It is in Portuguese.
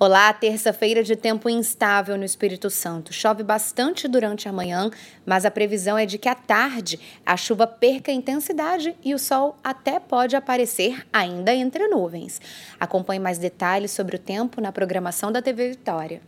Olá, terça-feira de tempo instável no Espírito Santo. Chove bastante durante a manhã, mas a previsão é de que à tarde a chuva perca a intensidade e o sol até pode aparecer ainda entre nuvens. Acompanhe mais detalhes sobre o tempo na programação da TV Vitória.